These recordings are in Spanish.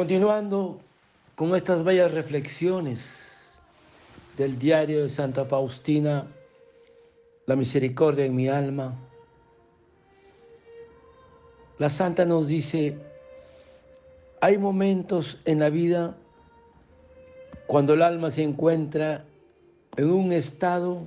Continuando con estas bellas reflexiones del diario de Santa Faustina, La misericordia en mi alma, la santa nos dice, hay momentos en la vida cuando el alma se encuentra en un estado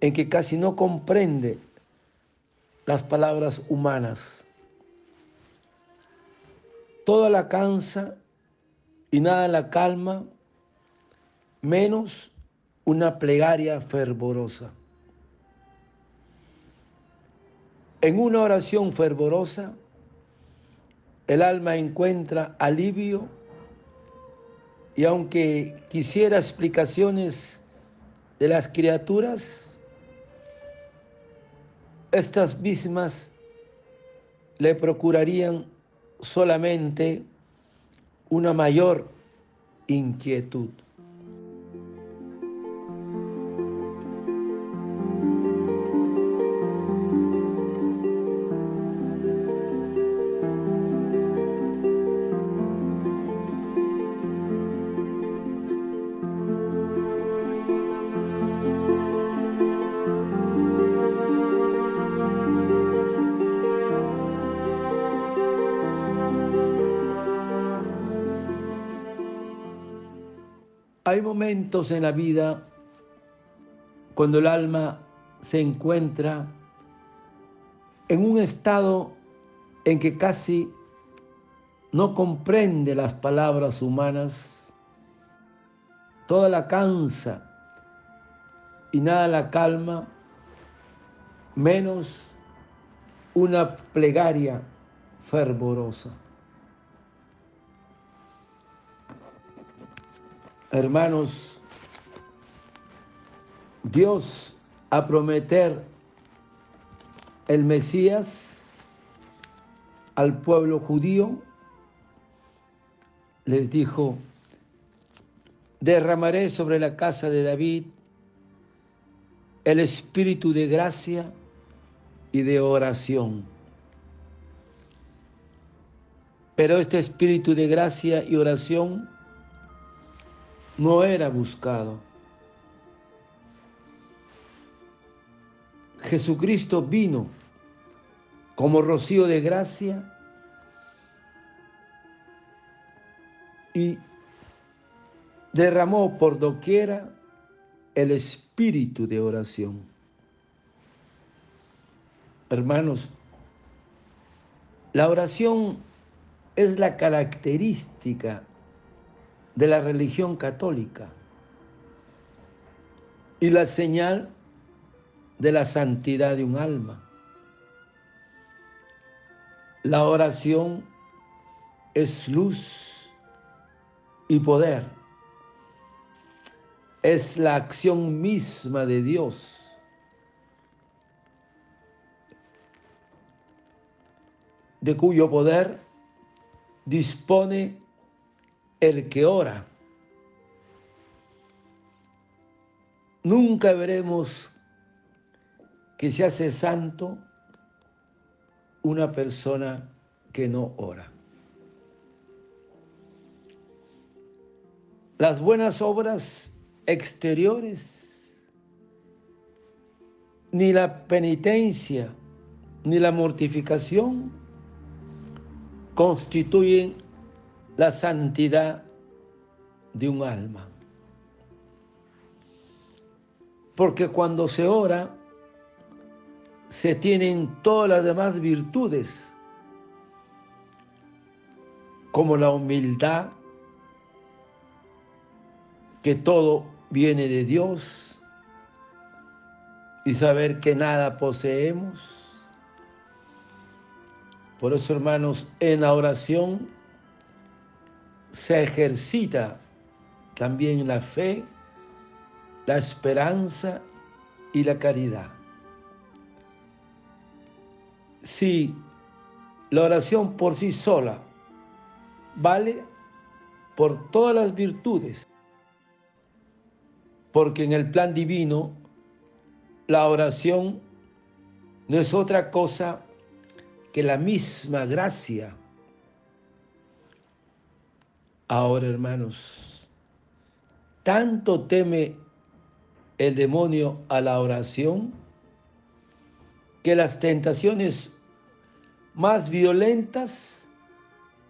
en que casi no comprende las palabras humanas. Toda la cansa y nada la calma, menos una plegaria fervorosa. En una oración fervorosa, el alma encuentra alivio y aunque quisiera explicaciones de las criaturas, estas mismas le procurarían solamente una mayor inquietud. Hay momentos en la vida cuando el alma se encuentra en un estado en que casi no comprende las palabras humanas, toda la cansa y nada la calma, menos una plegaria fervorosa. Hermanos, Dios a prometer el Mesías al pueblo judío, les dijo, derramaré sobre la casa de David el espíritu de gracia y de oración. Pero este espíritu de gracia y oración no era buscado. Jesucristo vino como rocío de gracia y derramó por doquiera el espíritu de oración. Hermanos, la oración es la característica de la religión católica y la señal de la santidad de un alma. La oración es luz y poder. Es la acción misma de Dios. de cuyo poder dispone el que ora. Nunca veremos que se hace santo una persona que no ora. Las buenas obras exteriores, ni la penitencia, ni la mortificación constituyen la santidad de un alma. Porque cuando se ora, se tienen todas las demás virtudes, como la humildad, que todo viene de Dios, y saber que nada poseemos. Por eso, hermanos, en la oración se ejercita también la fe, la esperanza y la caridad. Si la oración por sí sola vale por todas las virtudes, porque en el plan divino la oración no es otra cosa que la misma gracia Ahora, hermanos, tanto teme el demonio a la oración que las tentaciones más violentas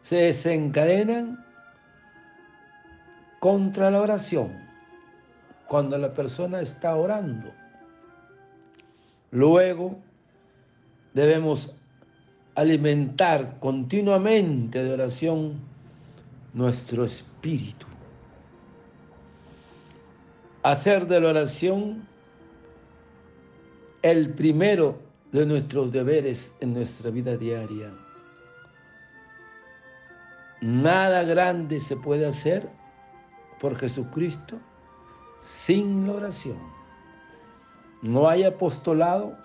se desencadenan contra la oración cuando la persona está orando. Luego debemos alimentar continuamente de oración nuestro espíritu. Hacer de la oración el primero de nuestros deberes en nuestra vida diaria. Nada grande se puede hacer por Jesucristo sin la oración. No hay apostolado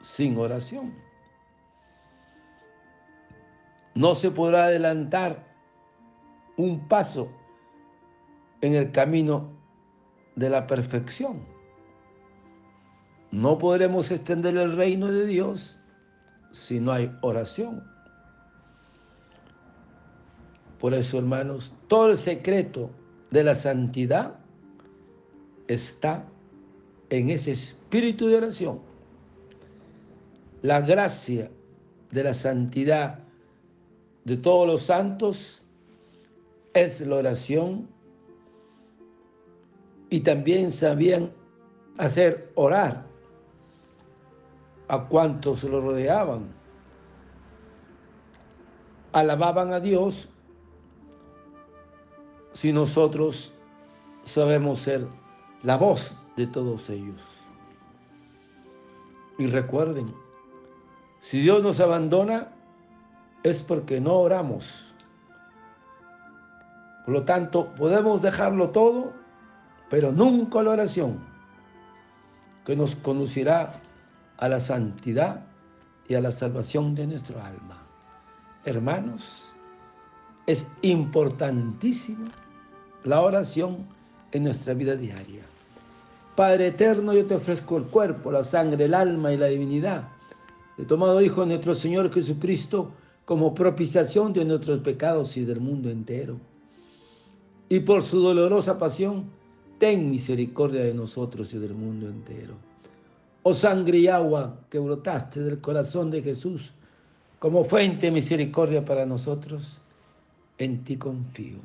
sin oración. No se podrá adelantar un paso en el camino de la perfección. No podremos extender el reino de Dios si no hay oración. Por eso, hermanos, todo el secreto de la santidad está en ese espíritu de oración. La gracia de la santidad de todos los santos es la oración y también sabían hacer orar a cuantos lo rodeaban. Alababan a Dios si nosotros sabemos ser la voz de todos ellos. Y recuerden, si Dios nos abandona es porque no oramos. Por lo tanto, podemos dejarlo todo, pero nunca la oración, que nos conducirá a la santidad y a la salvación de nuestro alma. Hermanos, es importantísima la oración en nuestra vida diaria. Padre eterno, yo te ofrezco el cuerpo, la sangre, el alma y la divinidad de tomado Hijo de nuestro Señor Jesucristo como propiciación de nuestros pecados y del mundo entero. Y por su dolorosa pasión, ten misericordia de nosotros y del mundo entero. Oh sangre y agua que brotaste del corazón de Jesús como fuente de misericordia para nosotros, en ti confío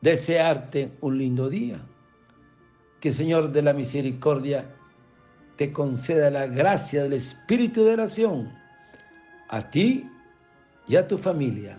desearte un lindo día. Que Señor de la Misericordia te conceda la gracia del Espíritu de oración a ti y a tu familia.